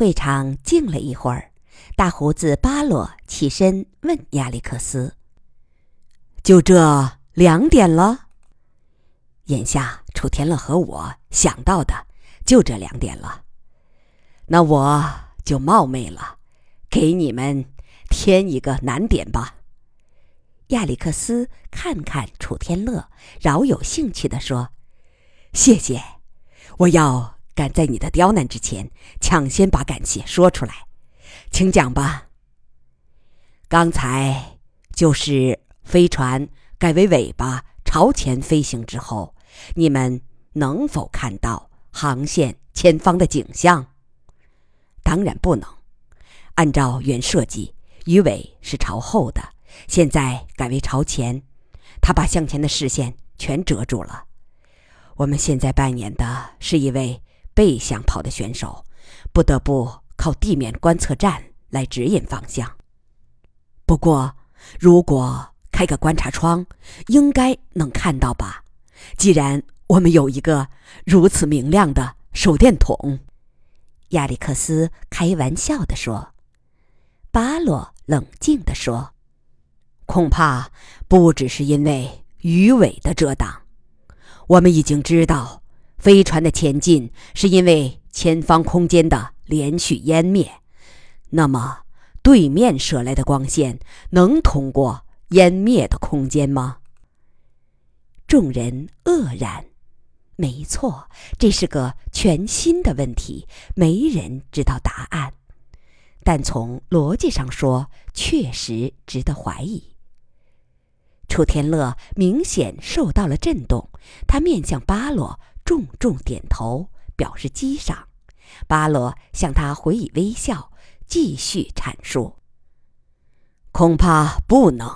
会场静了一会儿，大胡子巴洛起身问亚历克斯：“就这两点了？眼下楚天乐和我想到的就这两点了。那我就冒昧了，给你们添一个难点吧。”亚历克斯看看楚天乐，饶有兴趣地说：“谢谢，我要赶在你的刁难之前，抢先把感谢说出来，请讲吧。刚才就是飞船改为尾巴朝前飞行之后，你们能否看到航线前方的景象？当然不能。按照原设计，鱼尾是朝后的。”现在改为朝前，它把向前的视线全遮住了。我们现在扮演的是一位背向跑的选手，不得不靠地面观测站来指引方向。不过，如果开个观察窗，应该能看到吧？既然我们有一个如此明亮的手电筒，亚历克斯开玩笑地说。巴洛冷静地说。恐怕不只是因为鱼尾的遮挡，我们已经知道，飞船的前进是因为前方空间的连续湮灭。那么，对面射来的光线能通过湮灭的空间吗？众人愕然。没错，这是个全新的问题，没人知道答案。但从逻辑上说，确实值得怀疑。楚天乐明显受到了震动，他面向巴罗重重点头，表示激赏。巴罗向他回以微笑，继续阐述：“恐怕不能。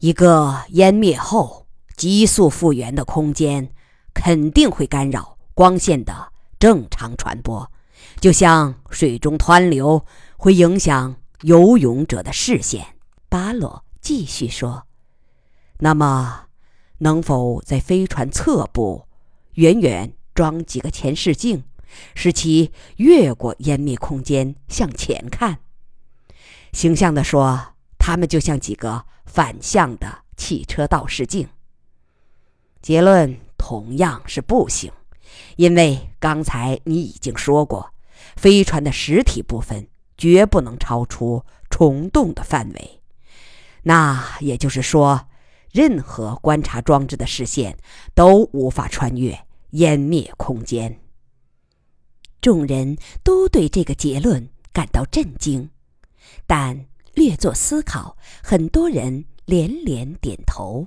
一个湮灭后急速复原的空间，肯定会干扰光线的正常传播，就像水中湍流会影响游泳者的视线。”巴罗继续说。那么，能否在飞船侧部远远装几个前视镜，使其越过湮灭空间向前看？形象地说，它们就像几个反向的汽车倒视镜。结论同样是不行，因为刚才你已经说过，飞船的实体部分绝不能超出虫洞的范围。那也就是说。任何观察装置的视线都无法穿越湮灭空间。众人都对这个结论感到震惊，但略作思考，很多人连连点头。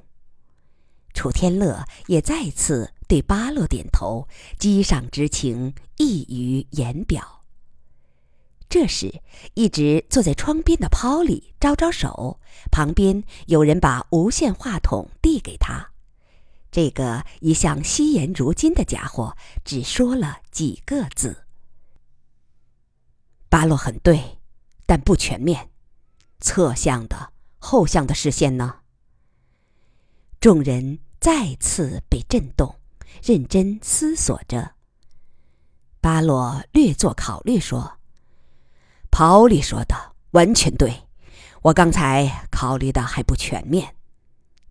楚天乐也再次对巴洛点头，激赏之情溢于言表。这时，一直坐在窗边的 Polly 招招手，旁边有人把无线话筒递给他。这个一向惜言如金的家伙只说了几个字：“巴洛很对，但不全面。侧向的、后向的视线呢？”众人再次被震动，认真思索着。巴洛略作考虑说。跑里说的完全对，我刚才考虑的还不全面。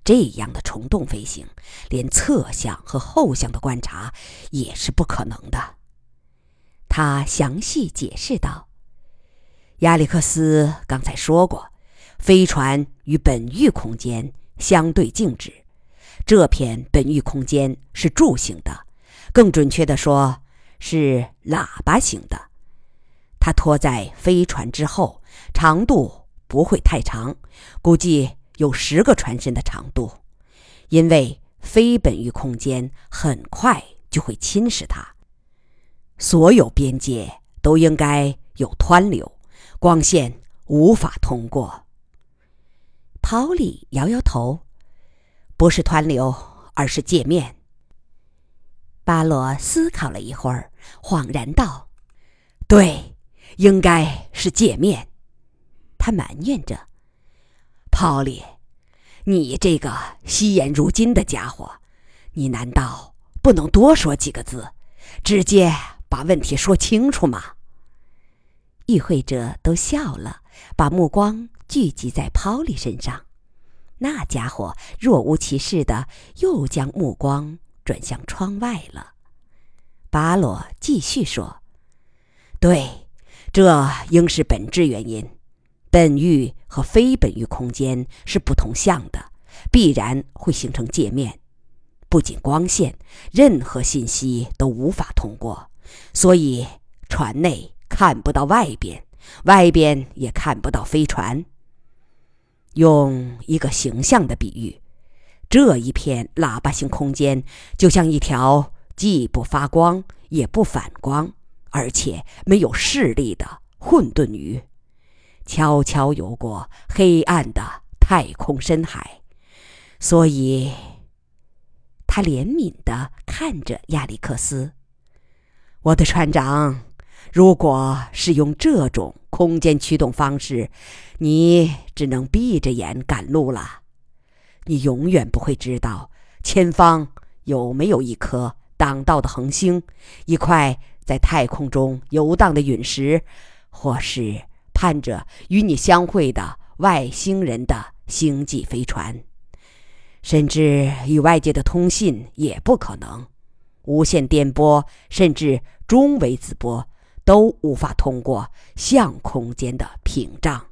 这样的虫洞飞行，连侧向和后向的观察也是不可能的。他详细解释道：“亚历克斯刚才说过，飞船与本域空间相对静止，这片本域空间是柱形的，更准确的说，是喇叭形的。”它拖在飞船之后，长度不会太长，估计有十个船身的长度，因为非本域空间很快就会侵蚀它。所有边界都应该有湍流，光线无法通过。抛里摇摇头，不是湍流，而是界面。巴罗思考了一会儿，恍然道：“对。”应该是界面，他埋怨着：“泡利，你这个惜言如金的家伙，你难道不能多说几个字，直接把问题说清楚吗？”与会者都笑了，把目光聚集在泡利身上。那家伙若无其事的又将目光转向窗外了。巴罗继续说：“对，这应是本质原因。本欲和非本域空间是不同向的，必然会形成界面。不仅光线，任何信息都无法通过，所以船内看不到外边，外边也看不到飞船。用一个形象的比喻，这一片喇叭形空间就像一条。”既不发光也不反光，而且没有视力的混沌鱼，悄悄游过黑暗的太空深海。所以，他怜悯的看着亚历克斯：“我的船长，如果是用这种空间驱动方式，你只能闭着眼赶路了。你永远不会知道前方有没有一颗。”挡道的恒星，一块在太空中游荡的陨石，或是看着与你相会的外星人的星际飞船，甚至与外界的通信也不可能。无线电波甚至中微子波都无法通过相空间的屏障。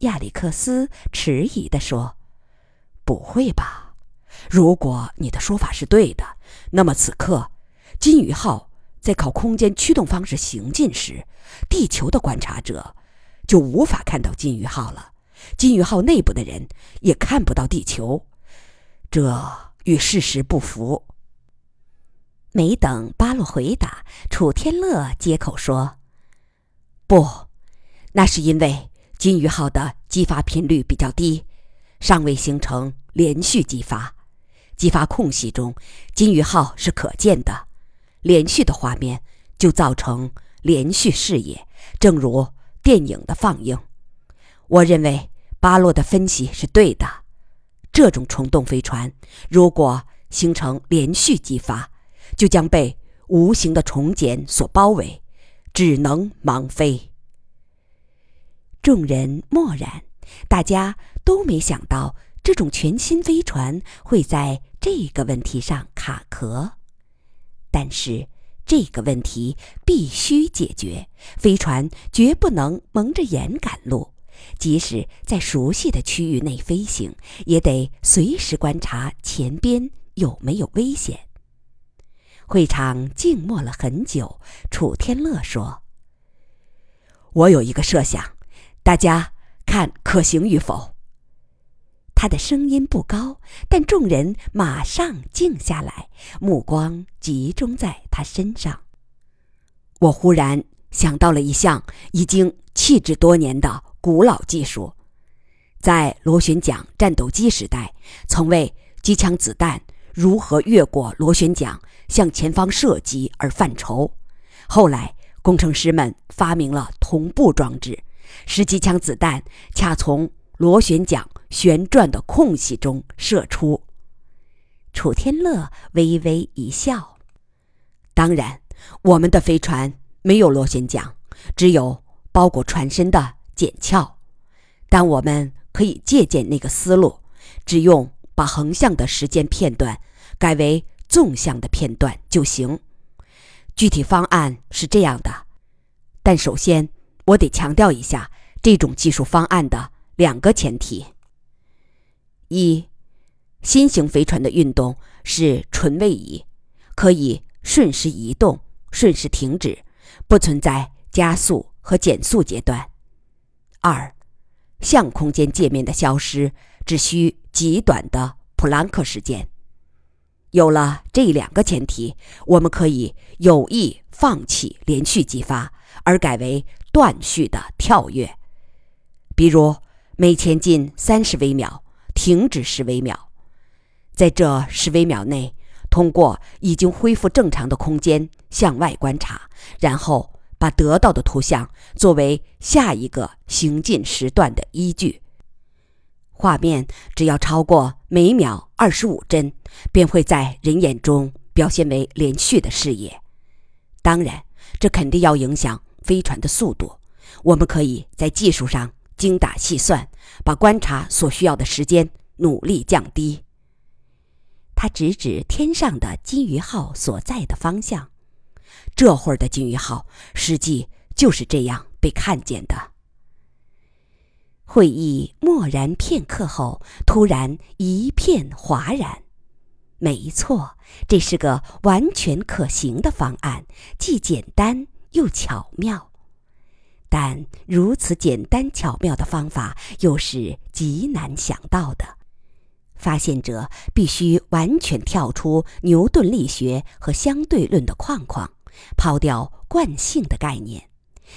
亚历克斯迟疑地说：“不会吧？”如果你的说法是对的，那么此刻，金鱼号在靠空间驱动方式行进时，地球的观察者就无法看到金鱼号了。金鱼号内部的人也看不到地球，这与事实不符。没等巴洛回答，楚天乐接口说：“不，那是因为金鱼号的激发频率比较低，尚未形成连续激发。”激发空隙中，金鱼号是可见的，连续的画面就造成连续视野，正如电影的放映。我认为巴洛的分析是对的。这种虫洞飞船如果形成连续激发，就将被无形的虫茧所包围，只能盲飞。众人默然，大家都没想到。这种全新飞船会在这个问题上卡壳，但是这个问题必须解决。飞船绝不能蒙着眼赶路，即使在熟悉的区域内飞行，也得随时观察前边有没有危险。会场静默了很久。楚天乐说：“我有一个设想，大家看可行与否？”他的声音不高，但众人马上静下来，目光集中在他身上。我忽然想到了一项已经弃置多年的古老技术，在螺旋桨战斗机时代，曾为机枪子弹如何越过螺旋桨向前方射击而犯愁。后来，工程师们发明了同步装置，使机枪子弹恰从螺旋桨。旋转的空隙中射出。楚天乐微微一笑。当然，我们的飞船没有螺旋桨，只有包裹船身的剪鞘。但我们可以借鉴那个思路，只用把横向的时间片段改为纵向的片段就行。具体方案是这样的，但首先我得强调一下这种技术方案的两个前提。一，新型飞船的运动是纯位移，可以瞬时移动、瞬时停止，不存在加速和减速阶段。二，相空间界面的消失只需极短的普朗克时间。有了这两个前提，我们可以有意放弃连续激发，而改为断续的跳跃，比如每前进三十微秒。停止十微秒，在这十微秒内，通过已经恢复正常的空间向外观察，然后把得到的图像作为下一个行进时段的依据。画面只要超过每秒二十五帧，便会在人眼中表现为连续的视野。当然，这肯定要影响飞船的速度，我们可以在技术上精打细算，把观察所需要的时间努力降低。他指指天上的金鱼号所在的方向，这会儿的金鱼号实际就是这样被看见的。会议默然片刻后，突然一片哗然。没错，这是个完全可行的方案，既简单又巧妙。但如此简单巧妙的方法，又是极难想到的。发现者必须完全跳出牛顿力学和相对论的框框，抛掉惯性的概念。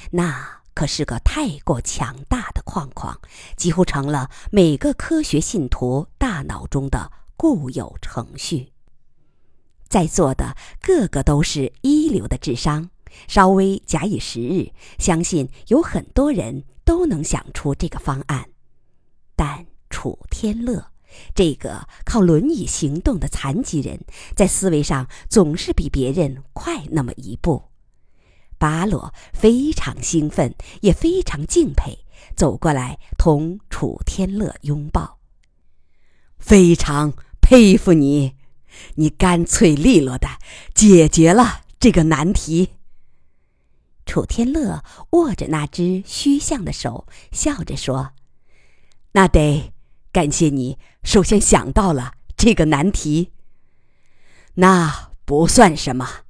那可是个太过强大的框框，几乎成了每个科学信徒大脑中的固有程序。在座的个个都是一流的智商，稍微假以时日，相信有很多人都能想出这个方案。但楚天乐。这个靠轮椅行动的残疾人，在思维上总是比别人快那么一步。巴罗非常兴奋，也非常敬佩，走过来同楚天乐拥抱。非常佩服你，你干脆利落的解决了这个难题。楚天乐握着那只虚像的手，笑着说：“那得。”感谢你首先想到了这个难题。那不算什么。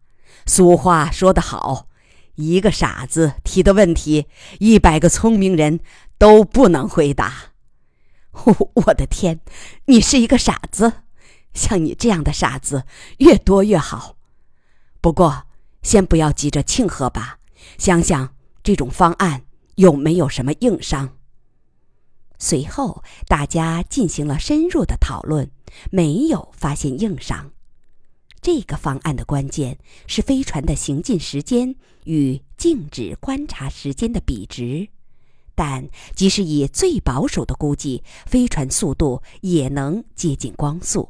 俗话说得好，一个傻子提的问题，一百个聪明人都不能回答。我的天，你是一个傻子！像你这样的傻子越多越好。不过，先不要急着庆贺吧，想想这种方案有没有什么硬伤。随后，大家进行了深入的讨论，没有发现硬伤。这个方案的关键是飞船的行进时间与静止观察时间的比值，但即使以最保守的估计，飞船速度也能接近光速。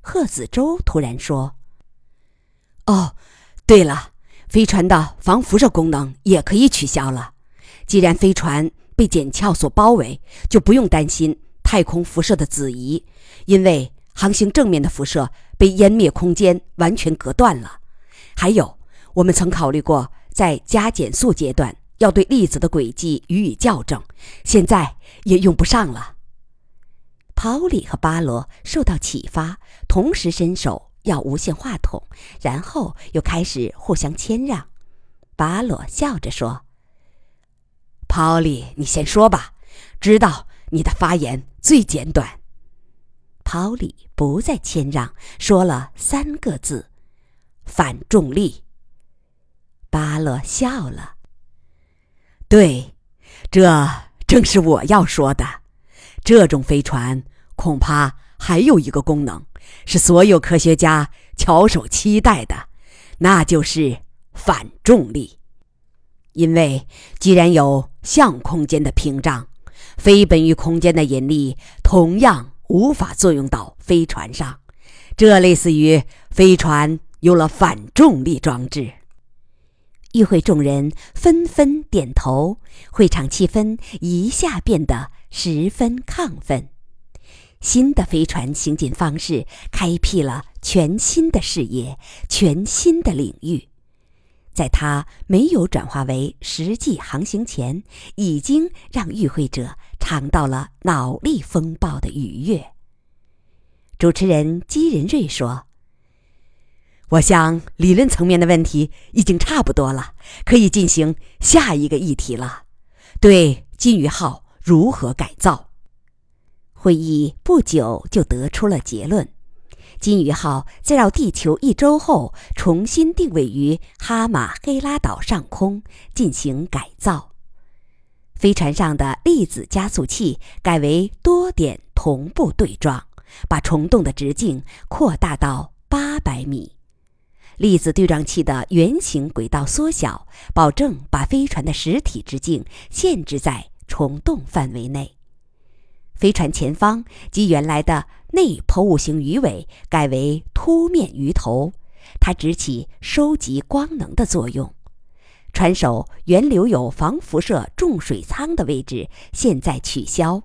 贺子洲突然说：“哦，对了，飞船的防辐射功能也可以取消了。既然飞船……”被剪鞘所包围，就不用担心太空辐射的子移，因为航行正面的辐射被湮灭空间完全隔断了。还有，我们曾考虑过在加减速阶段要对粒子的轨迹予以校正，现在也用不上了。跑里和巴罗受到启发，同时伸手要无线话筒，然后又开始互相谦让。巴罗笑着说。泡利，你先说吧。知道你的发言最简短。泡利不再谦让，说了三个字：“反重力。”巴洛笑了。对，这正是我要说的。这种飞船恐怕还有一个功能，是所有科学家翘首期待的，那就是反重力。因为既然有相空间的屏障，非本于空间的引力同样无法作用到飞船上，这类似于飞船有了反重力装置。与会众人纷纷点头，会场气氛一下变得十分亢奋。新的飞船行进方式开辟了全新的视野，全新的领域。在它没有转化为实际航行前，已经让与会者尝到了脑力风暴的愉悦。主持人姬仁瑞说：“我想理论层面的问题已经差不多了，可以进行下一个议题了，对金鱼号如何改造。”会议不久就得出了结论。金鱼号在绕地球一周后，重新定位于哈马黑拉岛上空进行改造。飞船上的粒子加速器改为多点同步对撞，把虫洞的直径扩大到八百米。粒子对撞器的圆形轨道缩小，保证把飞船的实体直径限制在虫洞范围内。飞船前方及原来的内抛物型鱼尾改为凸面鱼头，它只起收集光能的作用。船首原留有防辐射重水舱的位置，现在取消。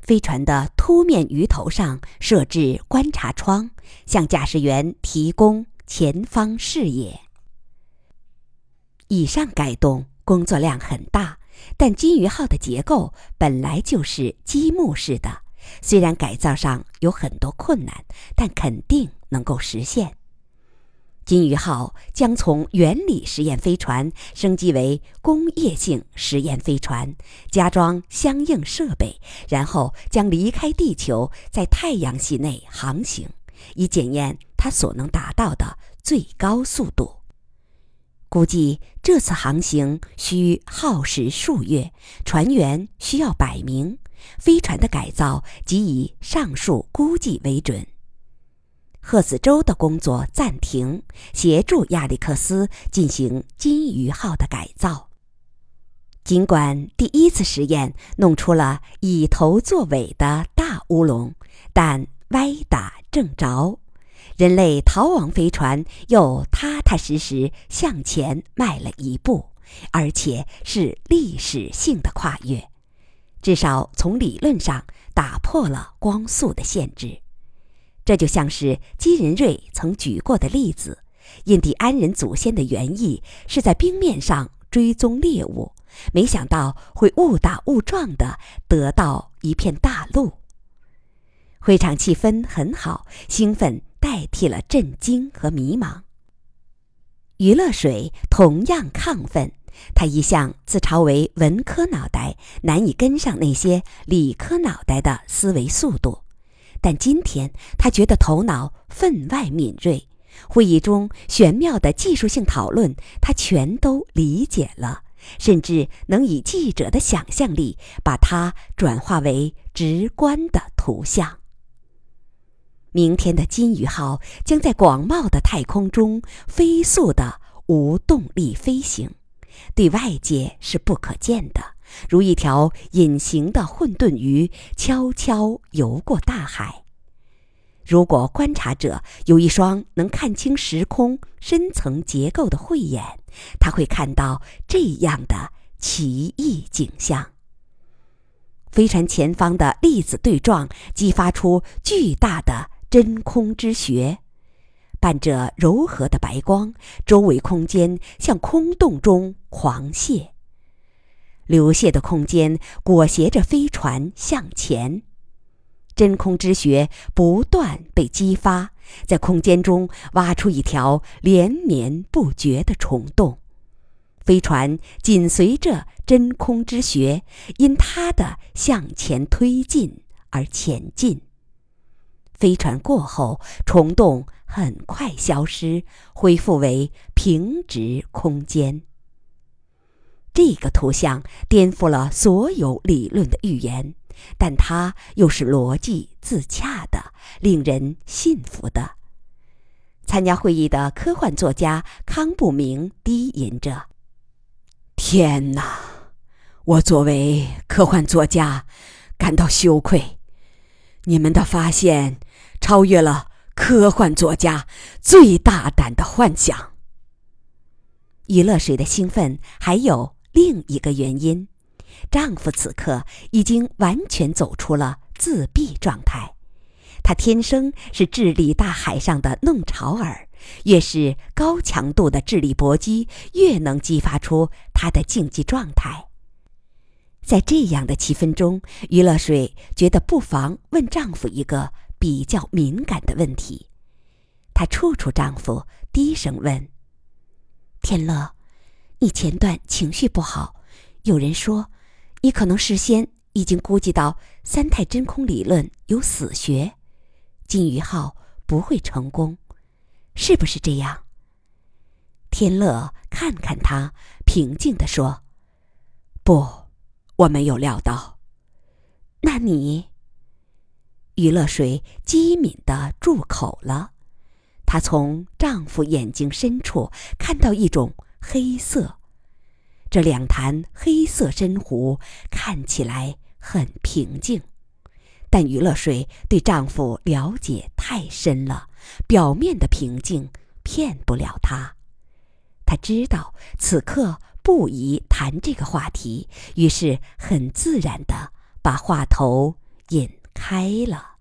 飞船的凸面鱼头上设置观察窗，向驾驶员提供前方视野。以上改动工作量很大，但金鱼号的结构本来就是积木式的，虽然改造上有很多困难，但肯定能够实现。金鱼号将从原理实验飞船升级为工业性实验飞船，加装相应设备，然后将离开地球，在太阳系内航行，以检验它所能达到的最高速度。估计这次航行需耗时数月，船员需要百名，飞船的改造即以上述估计为准。赫子州的工作暂停，协助亚历克斯进行金鱼号的改造。尽管第一次实验弄出了以头作尾的大乌龙，但歪打正着，人类逃亡飞船又踏踏实实向前迈了一步，而且是历史性的跨越，至少从理论上打破了光速的限制。这就像是基仁瑞曾举过的例子：印第安人祖先的原意是在冰面上追踪猎物，没想到会误打误撞地得到一片大陆。会场气氛很好，兴奋代替了震惊和迷茫。娱乐水同样亢奋，他一向自嘲为文科脑袋，难以跟上那些理科脑袋的思维速度。但今天他觉得头脑分外敏锐，会议中玄妙的技术性讨论他全都理解了，甚至能以记者的想象力把它转化为直观的图像。明天的金鱼号将在广袤的太空中飞速的无动力飞行，对外界是不可见的。如一条隐形的混沌鱼悄悄游过大海。如果观察者有一双能看清时空深层结构的慧眼，他会看到这样的奇异景象：飞船前方的粒子对撞激发出巨大的真空之穴，伴着柔和的白光，周围空间向空洞中狂泻。流泻的空间裹挟着飞船向前，真空之穴不断被激发，在空间中挖出一条连绵不绝的虫洞。飞船紧随着真空之穴，因它的向前推进而前进。飞船过后，虫洞很快消失，恢复为平直空间。这个图像颠覆了所有理论的预言，但它又是逻辑自洽的，令人信服的。参加会议的科幻作家康不明低吟着：“天哪！我作为科幻作家感到羞愧。你们的发现超越了科幻作家最大胆的幻想。”于乐水的兴奋还有。另一个原因，丈夫此刻已经完全走出了自闭状态。他天生是智力大海上的弄潮儿，越是高强度的智力搏击，越能激发出他的竞技状态。在这样的气氛中，于乐水觉得不妨问丈夫一个比较敏感的问题。她处处丈夫，低声问：“天乐。”你前段情绪不好，有人说，你可能事先已经估计到三态真空理论有死穴，金鱼号不会成功，是不是这样？天乐看看他，平静地说：“不，我没有料到。”那你？余乐水机敏地住口了，她从丈夫眼睛深处看到一种。黑色，这两潭黑色深湖看起来很平静，但余乐水对丈夫了解太深了，表面的平静骗不了她。她知道此刻不宜谈这个话题，于是很自然的把话头引开了。